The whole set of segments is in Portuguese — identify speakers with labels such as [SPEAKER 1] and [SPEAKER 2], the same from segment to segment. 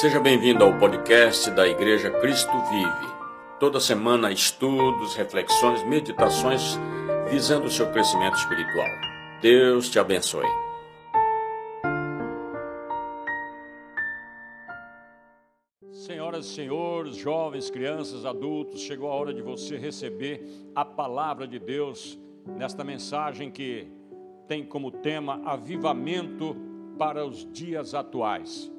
[SPEAKER 1] Seja bem-vindo ao podcast da Igreja Cristo Vive. Toda semana, estudos, reflexões, meditações visando o seu crescimento espiritual. Deus te abençoe. Senhoras e senhores, jovens, crianças, adultos, chegou a hora de você receber a palavra de Deus nesta mensagem que tem como tema avivamento para os dias atuais.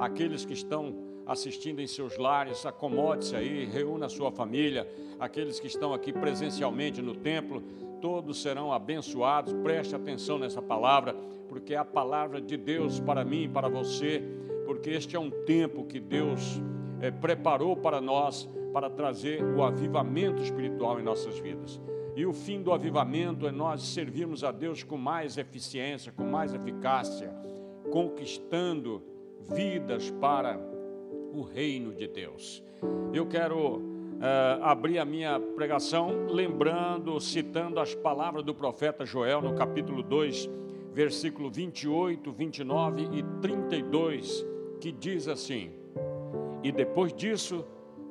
[SPEAKER 1] Aqueles que estão assistindo em seus lares, acomode-se aí, reúna a sua família. Aqueles que estão aqui presencialmente no templo, todos serão abençoados. Preste atenção nessa palavra, porque é a palavra de Deus para mim e para você, porque este é um tempo que Deus é, preparou para nós para trazer o avivamento espiritual em nossas vidas. E o fim do avivamento é nós servirmos a Deus com mais eficiência, com mais eficácia, conquistando vidas para o reino de Deus. Eu quero uh, abrir a minha pregação lembrando, citando as palavras do profeta Joel no capítulo 2, versículo 28, 29 e 32, que diz assim: E depois disso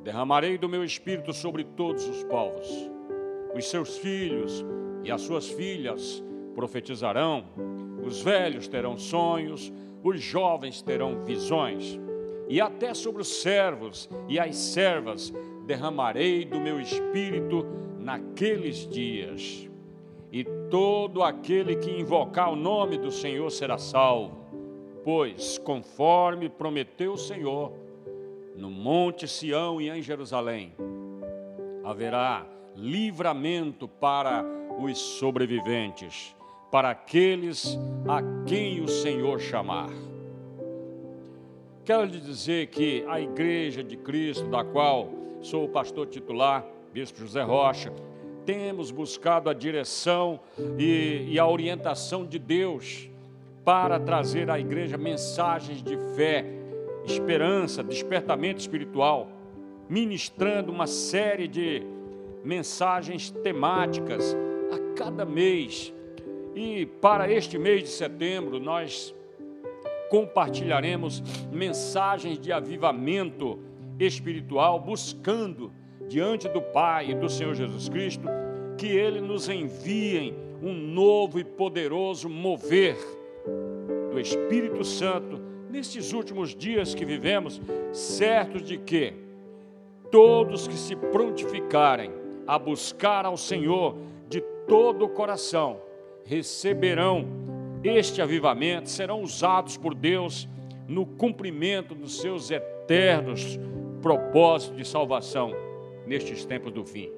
[SPEAKER 1] derramarei do meu espírito sobre todos os povos os seus filhos e as suas filhas profetizarão, os velhos terão sonhos, os jovens terão visões, e até sobre os servos e as servas derramarei do meu espírito naqueles dias. E todo aquele que invocar o nome do Senhor será salvo, pois, conforme prometeu o Senhor, no Monte Sião e em Jerusalém, haverá livramento para os sobreviventes, para aqueles a quem o Senhor chamar. Quero lhe dizer que a Igreja de Cristo, da qual sou o pastor titular, Bispo José Rocha, temos buscado a direção e, e a orientação de Deus para trazer à igreja mensagens de fé, esperança, despertamento espiritual, ministrando uma série de mensagens temáticas a cada mês. E para este mês de setembro, nós compartilharemos mensagens de avivamento espiritual, buscando diante do Pai e do Senhor Jesus Cristo que Ele nos envie um novo e poderoso mover do Espírito Santo nestes últimos dias que vivemos, certos de que todos que se prontificarem a buscar ao Senhor de todo o coração, receberão este avivamento, serão usados por Deus no cumprimento dos seus eternos propósitos de salvação nestes tempos do fim.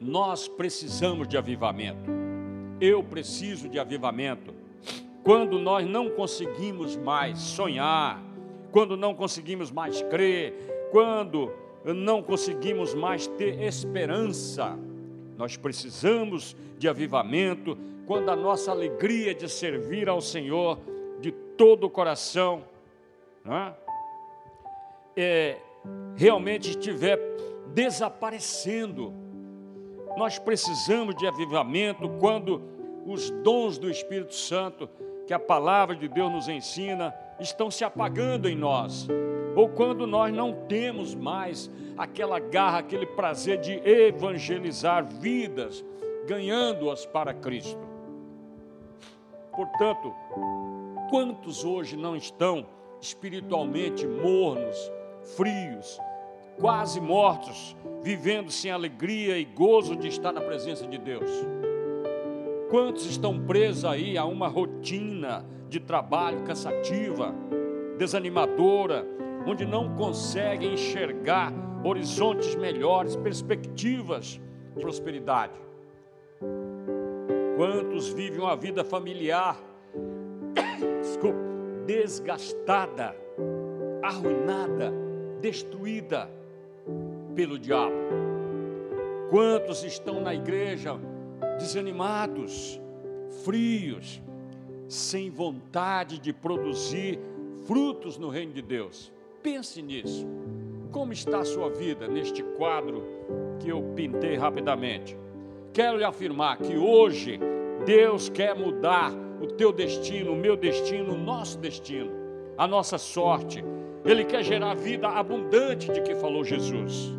[SPEAKER 1] Nós precisamos de avivamento. Eu preciso de avivamento. Quando nós não conseguimos mais sonhar, quando não conseguimos mais crer, quando não conseguimos mais ter esperança. Nós precisamos de avivamento quando a nossa alegria de servir ao Senhor de todo o coração é? É, realmente estiver desaparecendo. Nós precisamos de avivamento quando os dons do Espírito Santo, que a palavra de Deus nos ensina, estão se apagando em nós ou quando nós não temos mais aquela garra, aquele prazer de evangelizar vidas, ganhando-as para Cristo. Portanto, quantos hoje não estão espiritualmente mornos, frios, quase mortos, vivendo sem alegria e gozo de estar na presença de Deus? Quantos estão presos aí a uma rotina de trabalho cansativa, desanimadora, onde não conseguem enxergar horizontes melhores, perspectivas de prosperidade. Quantos vivem uma vida familiar desculpa, desgastada, arruinada, destruída pelo diabo? Quantos estão na igreja desanimados, frios, sem vontade de produzir frutos no reino de Deus? Pense nisso. Como está a sua vida neste quadro que eu pintei rapidamente? Quero lhe afirmar que hoje Deus quer mudar o teu destino, o meu destino, o nosso destino, a nossa sorte. Ele quer gerar vida abundante de que falou Jesus.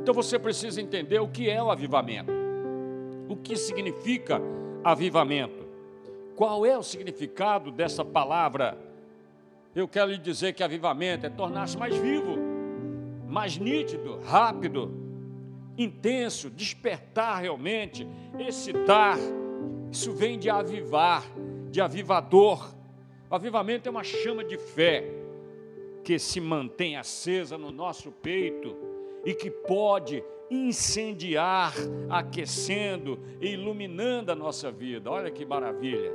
[SPEAKER 1] Então você precisa entender o que é o avivamento. O que significa avivamento? Qual é o significado dessa palavra? Eu quero lhe dizer que avivamento é tornar-se mais vivo, mais nítido, rápido, intenso, despertar realmente, excitar. Isso vem de avivar, de avivador. O avivamento é uma chama de fé que se mantém acesa no nosso peito e que pode incendiar, aquecendo e iluminando a nossa vida. Olha que maravilha.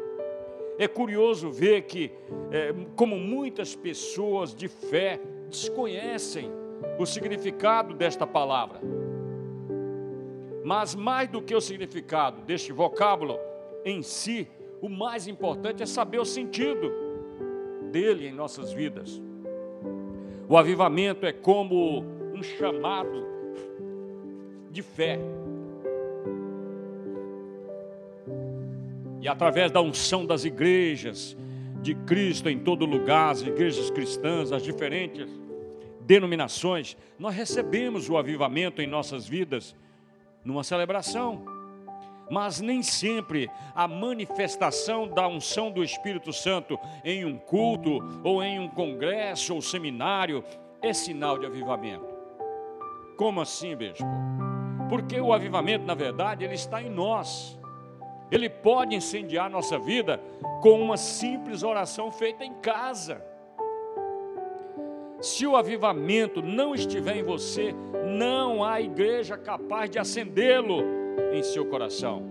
[SPEAKER 1] É curioso ver que, é, como muitas pessoas de fé desconhecem o significado desta palavra. Mas mais do que o significado deste vocábulo em si, o mais importante é saber o sentido dele em nossas vidas. O avivamento é como um chamado de fé. E através da unção das igrejas de Cristo em todo lugar, as igrejas cristãs, as diferentes denominações, nós recebemos o avivamento em nossas vidas numa celebração. Mas nem sempre a manifestação da unção do Espírito Santo em um culto, ou em um congresso ou seminário, é sinal de avivamento. Como assim, bispo? Porque o avivamento, na verdade, ele está em nós. Ele pode incendiar nossa vida com uma simples oração feita em casa. Se o avivamento não estiver em você, não há igreja capaz de acendê-lo em seu coração.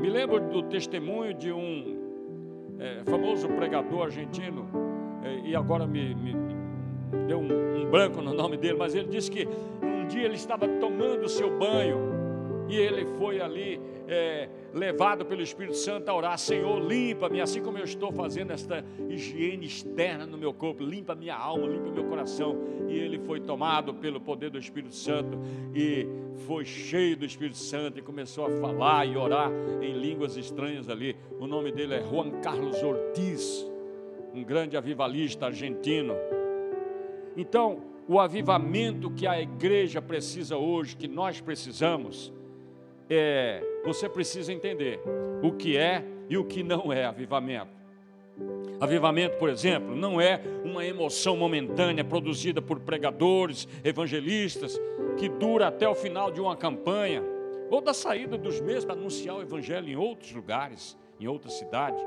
[SPEAKER 1] Me lembro do testemunho de um é, famoso pregador argentino, é, e agora me, me deu um, um branco no nome dele, mas ele disse que um dia ele estava tomando o seu banho e ele foi ali é, levado pelo Espírito Santo a orar: Senhor, limpa-me, assim como eu estou fazendo esta higiene externa no meu corpo, limpa minha alma, limpa meu coração. E ele foi tomado pelo poder do Espírito Santo e foi cheio do Espírito Santo e começou a falar e orar em línguas estranhas ali. O nome dele é Juan Carlos Ortiz, um grande avivalista argentino. Então, o avivamento que a igreja precisa hoje, que nós precisamos, é, você precisa entender o que é e o que não é avivamento. Avivamento, por exemplo, não é uma emoção momentânea produzida por pregadores, evangelistas, que dura até o final de uma campanha, ou da saída dos mesmos para anunciar o evangelho em outros lugares, em outra cidade.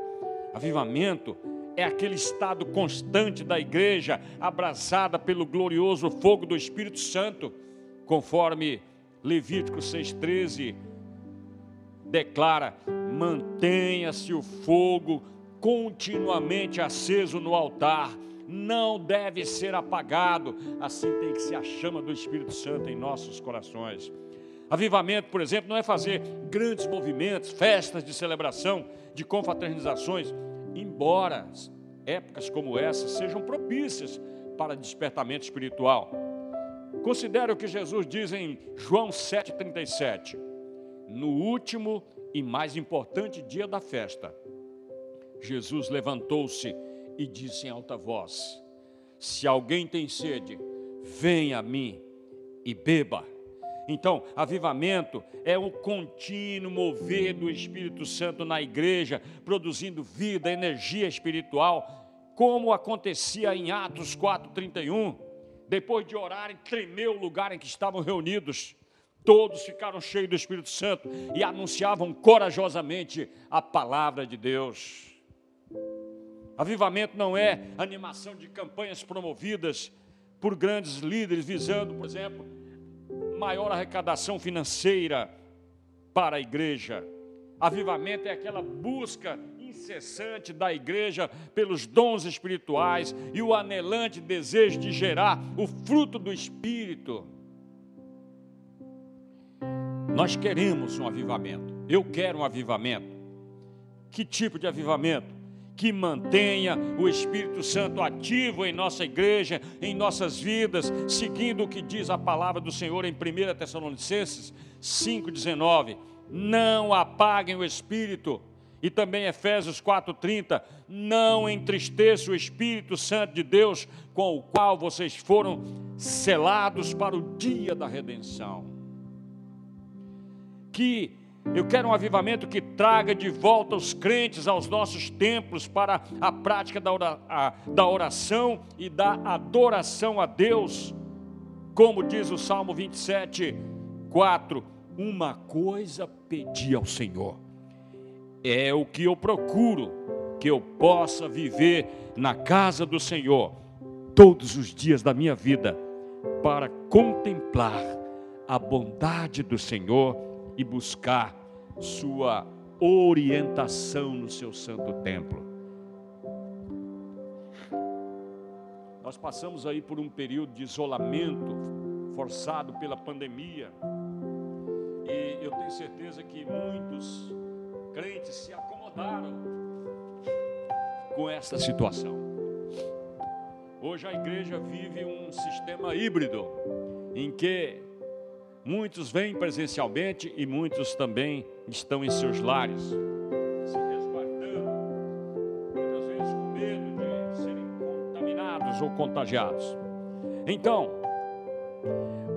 [SPEAKER 1] Avivamento é aquele estado constante da igreja, abraçada pelo glorioso fogo do Espírito Santo, conforme Levítico 6,13 declara: mantenha-se o fogo continuamente aceso no altar, não deve ser apagado, assim tem que ser a chama do Espírito Santo em nossos corações. Avivamento, por exemplo, não é fazer grandes movimentos, festas de celebração, de confraternizações, embora épocas como essa sejam propícias para despertamento espiritual. Considere o que Jesus diz em João 7,37 no último e mais importante dia da festa, Jesus levantou-se e disse em alta voz: Se alguém tem sede, venha a mim e beba. Então, avivamento é o contínuo mover do Espírito Santo na igreja, produzindo vida, energia espiritual, como acontecia em Atos 4:31. Depois de orarem, tremeu o lugar em que estavam reunidos. Todos ficaram cheios do Espírito Santo e anunciavam corajosamente a palavra de Deus. Avivamento não é animação de campanhas promovidas por grandes líderes, visando, por exemplo, maior arrecadação financeira para a igreja. Avivamento é aquela busca incessante da igreja pelos dons espirituais e o anelante desejo de gerar o fruto do Espírito. Nós queremos um avivamento. Eu quero um avivamento. Que tipo de avivamento? Que mantenha o Espírito Santo ativo em nossa igreja, em nossas vidas, seguindo o que diz a palavra do Senhor em 1 Tessalonicenses 5,19. Não apaguem o Espírito. E também Efésios 4:30, não entristeça o Espírito Santo de Deus, com o qual vocês foram selados para o dia da redenção. Que eu quero um avivamento que traga de volta os crentes aos nossos templos para a prática da oração e da adoração a Deus. Como diz o Salmo 27, 4: Uma coisa pedi ao Senhor é o que eu procuro, que eu possa viver na casa do Senhor todos os dias da minha vida, para contemplar a bondade do Senhor e buscar sua orientação no seu santo templo. Nós passamos aí por um período de isolamento forçado pela pandemia. E eu tenho certeza que muitos crentes se acomodaram com essa situação. Hoje a igreja vive um sistema híbrido em que muitos vêm presencialmente e muitos também estão em seus lares, se resguardando, muitas vezes com medo de serem contaminados ou contagiados. Então,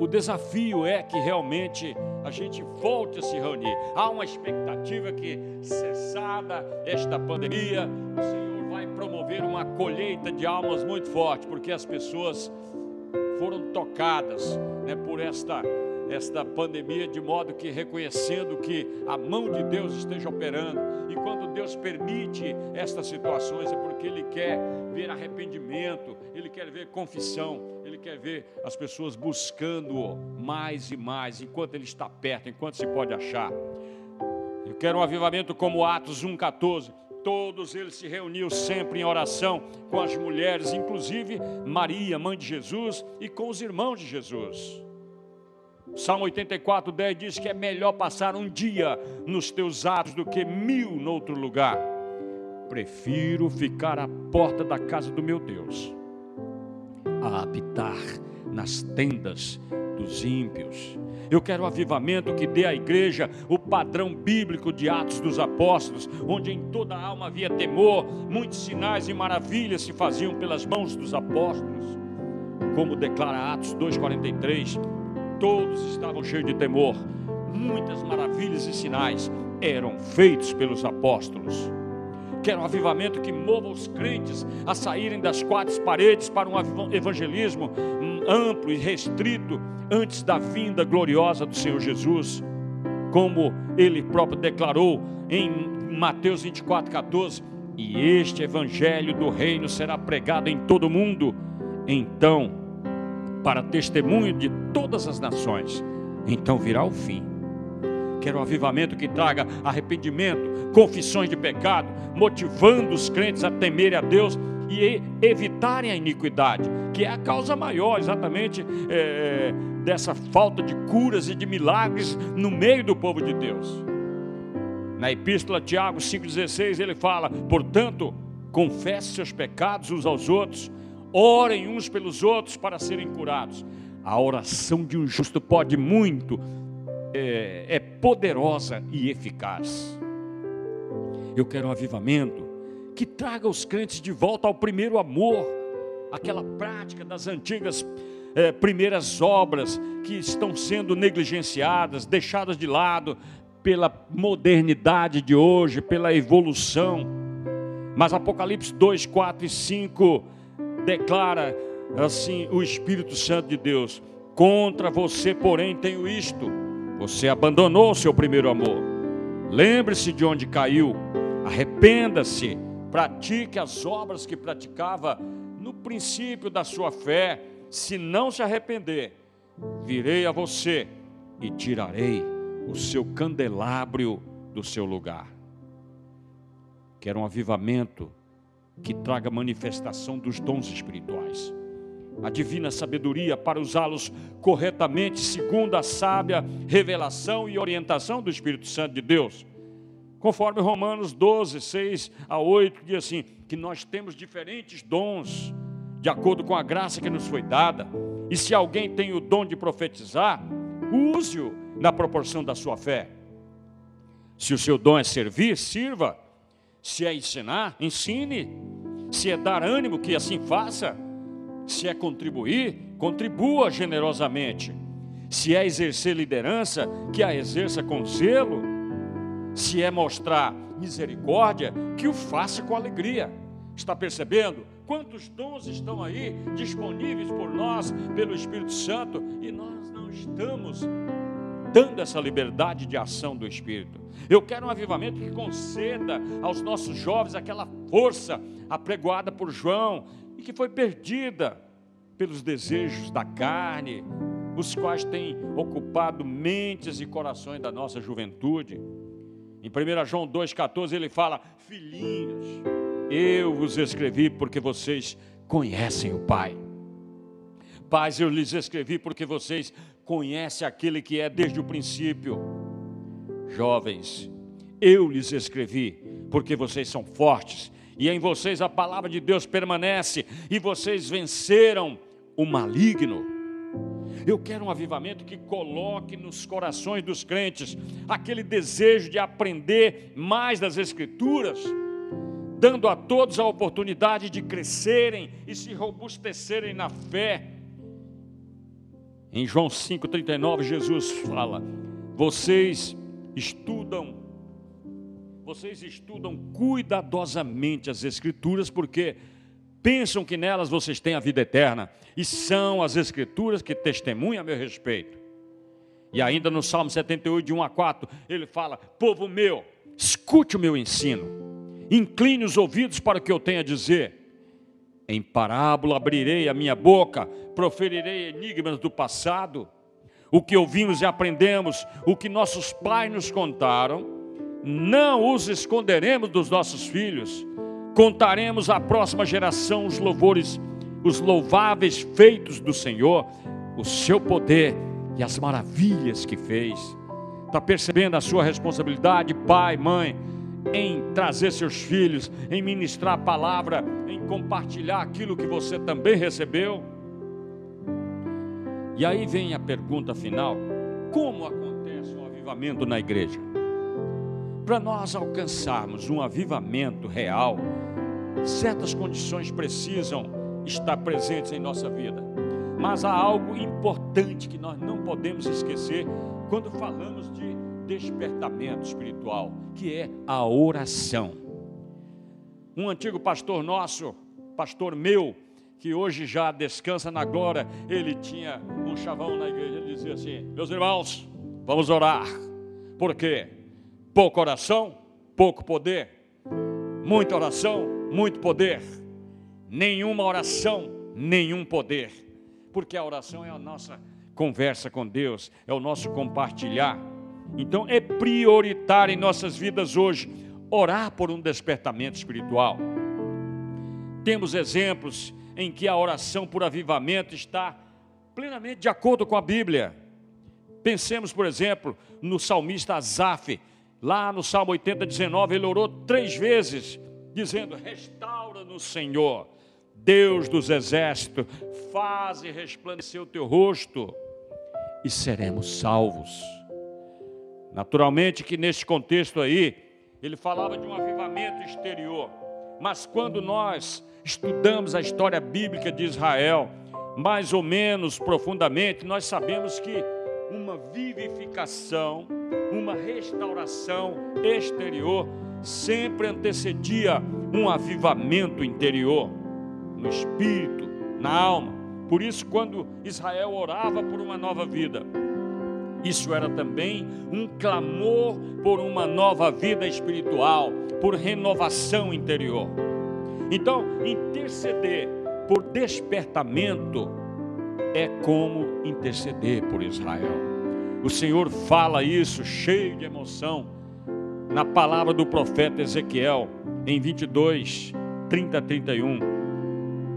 [SPEAKER 1] o desafio é que realmente a gente volte a se reunir. Há uma expectativa que, cessada esta pandemia, o Senhor vai promover uma colheita de almas muito forte, porque as pessoas foram tocadas né, por esta esta pandemia, de modo que reconhecendo que a mão de Deus esteja operando, e quando Deus permite estas situações é porque Ele quer ver arrependimento, Ele quer ver confissão, Ele quer ver as pessoas buscando mais e mais, enquanto Ele está perto, enquanto se pode achar. Eu quero um avivamento como Atos 1,14. Todos eles se reuniam sempre em oração com as mulheres, inclusive Maria, mãe de Jesus, e com os irmãos de Jesus. Salmo 84, 10 diz que é melhor passar um dia nos teus atos do que mil noutro lugar. Prefiro ficar à porta da casa do meu Deus, a habitar nas tendas dos ímpios. Eu quero um avivamento que dê à igreja o padrão bíblico de Atos dos Apóstolos, onde em toda a alma havia temor, muitos sinais e maravilhas se faziam pelas mãos dos apóstolos. Como declara Atos 2,43, todos estavam cheios de temor. Muitas maravilhas e sinais eram feitos pelos apóstolos. Quero um avivamento que mova os crentes a saírem das quatro paredes para um evangelismo amplo e restrito antes da vinda gloriosa do Senhor Jesus, como ele próprio declarou em Mateus 24, 14: E este evangelho do reino será pregado em todo o mundo. Então, para testemunho de todas as nações. Então virá o fim. Quero um avivamento que traga arrependimento, confissões de pecado, motivando os crentes a temerem a Deus e evitarem a iniquidade, que é a causa maior, exatamente, é, dessa falta de curas e de milagres no meio do povo de Deus. Na epístola Tiago 5,16 ele fala: portanto, confesse seus pecados uns aos outros orem uns pelos outros para serem curados. A oração de um justo pode muito, é, é poderosa e eficaz. Eu quero um avivamento que traga os crentes de volta ao primeiro amor, aquela prática das antigas é, primeiras obras que estão sendo negligenciadas, deixadas de lado pela modernidade de hoje, pela evolução. Mas Apocalipse 2, 4 e 5 declara assim o Espírito Santo de Deus: Contra você, porém, tenho isto: você abandonou o seu primeiro amor. Lembre-se de onde caiu, arrependa-se, pratique as obras que praticava no princípio da sua fé. Se não se arrepender, virei a você e tirarei o seu candelabro do seu lugar. Quero um avivamento que traga manifestação dos dons espirituais. A divina sabedoria para usá-los corretamente, segundo a sábia revelação e orientação do Espírito Santo de Deus. Conforme Romanos 12, 6 a 8, diz assim: que nós temos diferentes dons, de acordo com a graça que nos foi dada. E se alguém tem o dom de profetizar, use-o na proporção da sua fé. Se o seu dom é servir, sirva Se é ensinar, ensine. Se é dar ânimo, que assim faça. Se é contribuir, contribua generosamente. Se é exercer liderança, que a exerça com zelo. Se é mostrar misericórdia, que o faça com alegria. Está percebendo? Quantos dons estão aí disponíveis por nós, pelo Espírito Santo, e nós não estamos dando essa liberdade de ação do Espírito. Eu quero um avivamento que conceda aos nossos jovens aquela força apregoada por João e que foi perdida pelos desejos da carne, os quais têm ocupado mentes e corações da nossa juventude. Em 1 João 2,14 ele fala: Filhinhos, eu vos escrevi porque vocês conhecem o Pai. Pais, eu lhes escrevi porque vocês conhecem aquele que é desde o princípio. Jovens, eu lhes escrevi porque vocês são fortes e em vocês a palavra de Deus permanece e vocês venceram o maligno. Eu quero um avivamento que coloque nos corações dos crentes aquele desejo de aprender mais das Escrituras, dando a todos a oportunidade de crescerem e se robustecerem na fé. Em João 5,39, Jesus fala: Vocês estudam, vocês estudam cuidadosamente as Escrituras, porque pensam que nelas vocês têm a vida eterna, e são as Escrituras que testemunham a meu respeito. E ainda no Salmo 78, de 1 a 4, ele fala: Povo meu, escute o meu ensino, incline os ouvidos para o que eu tenho a dizer. Em parábola abrirei a minha boca, proferirei enigmas do passado. O que ouvimos e aprendemos, o que nossos pais nos contaram, não os esconderemos dos nossos filhos contaremos à próxima geração os louvores, os louváveis feitos do Senhor, o seu poder e as maravilhas que fez. Está percebendo a sua responsabilidade, pai, mãe, em trazer seus filhos, em ministrar a palavra, compartilhar aquilo que você também recebeu? E aí vem a pergunta final: como acontece um avivamento na igreja? Para nós alcançarmos um avivamento real, certas condições precisam estar presentes em nossa vida. Mas há algo importante que nós não podemos esquecer quando falamos de despertamento espiritual, que é a oração. Um antigo pastor nosso, pastor meu, que hoje já descansa na glória, ele tinha um chavão na igreja, ele dizia assim: Meus irmãos, vamos orar. Por quê? Pouca oração, pouco poder. Muita oração, muito poder. Nenhuma oração, nenhum poder. Porque a oração é a nossa conversa com Deus, é o nosso compartilhar. Então é prioritário em nossas vidas hoje orar por um despertamento espiritual. Temos exemplos em que a oração por avivamento está plenamente de acordo com a Bíblia. Pensemos, por exemplo, no salmista Asaf, Lá no Salmo 80, 19, ele orou três vezes, dizendo: Restaura-nos, Senhor, Deus dos exércitos, faze resplandecer o teu rosto e seremos salvos. Naturalmente que neste contexto aí, ele falava de um avivamento exterior, mas quando nós estudamos a história bíblica de Israel, mais ou menos profundamente, nós sabemos que uma vivificação, uma restauração exterior sempre antecedia um avivamento interior, no espírito, na alma. Por isso, quando Israel orava por uma nova vida, isso era também um clamor por uma nova vida espiritual, por renovação interior. Então, interceder por despertamento é como interceder por Israel. O Senhor fala isso cheio de emoção na palavra do profeta Ezequiel, em 22, 30 a 31.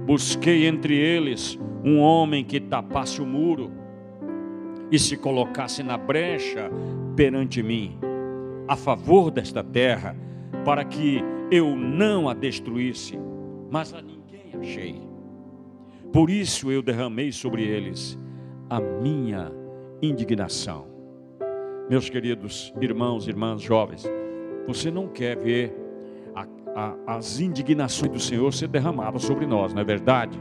[SPEAKER 1] Busquei entre eles um homem que tapasse o muro e se colocasse na brecha perante mim, a favor desta terra, para que eu não a destruísse, mas a ninguém achei. Por isso eu derramei sobre eles a minha indignação. Meus queridos irmãos, irmãs, jovens, você não quer ver a, as indignações do Senhor ser derramadas sobre nós, não é verdade?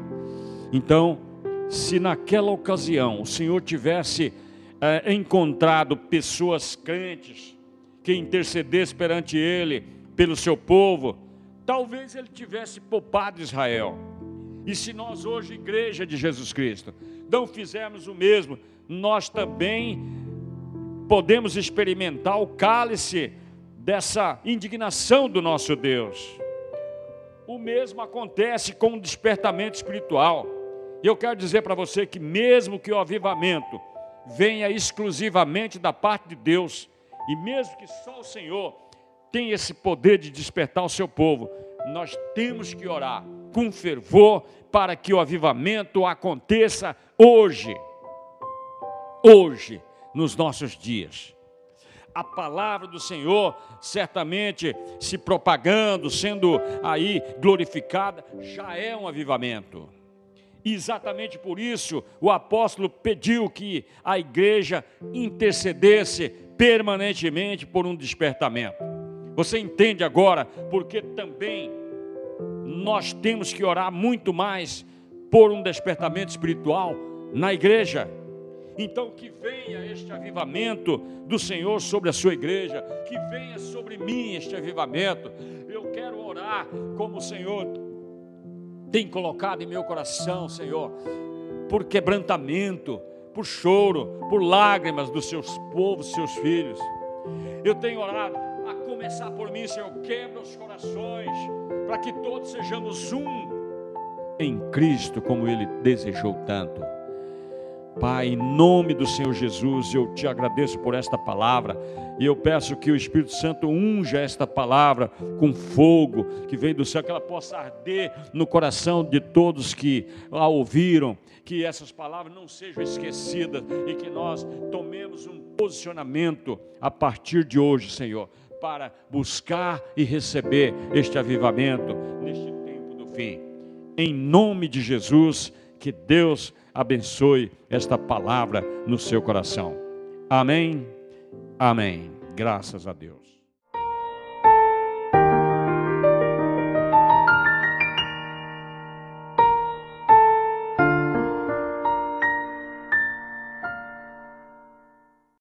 [SPEAKER 1] Então, se naquela ocasião o Senhor tivesse é, encontrado pessoas crentes que intercedessem perante Ele, pelo seu povo, talvez Ele tivesse poupado Israel. E se nós hoje, igreja de Jesus Cristo, não fizermos o mesmo, nós também podemos experimentar o cálice dessa indignação do nosso Deus. O mesmo acontece com o despertamento espiritual. E eu quero dizer para você que, mesmo que o avivamento venha exclusivamente da parte de Deus, e mesmo que só o Senhor tenha esse poder de despertar o seu povo, nós temos que orar com fervor para que o avivamento aconteça hoje. Hoje, nos nossos dias. A palavra do Senhor certamente se propagando, sendo aí glorificada, já é um avivamento. E exatamente por isso o apóstolo pediu que a igreja intercedesse permanentemente por um despertamento. Você entende agora porque também nós temos que orar muito mais por um despertamento espiritual na igreja. Então, que venha este avivamento do Senhor sobre a sua igreja, que venha sobre mim este avivamento. Eu quero orar como o Senhor tem colocado em meu coração, Senhor, por quebrantamento, por choro, por lágrimas dos seus povos, seus filhos. Eu tenho orado, a começar por mim, Senhor, quebra os corações, para que todos sejamos um em Cristo, como Ele desejou tanto. Pai, em nome do Senhor Jesus, eu te agradeço por esta palavra e eu peço que o Espírito Santo unja esta palavra com fogo que vem do céu, que ela possa arder no coração de todos que a ouviram, que essas palavras não sejam esquecidas e que nós tomemos um posicionamento a partir de hoje, Senhor, para buscar e receber este avivamento neste tempo do fim. Em nome de Jesus, que Deus abençoe esta palavra no seu coração. Amém. Amém. Graças a Deus.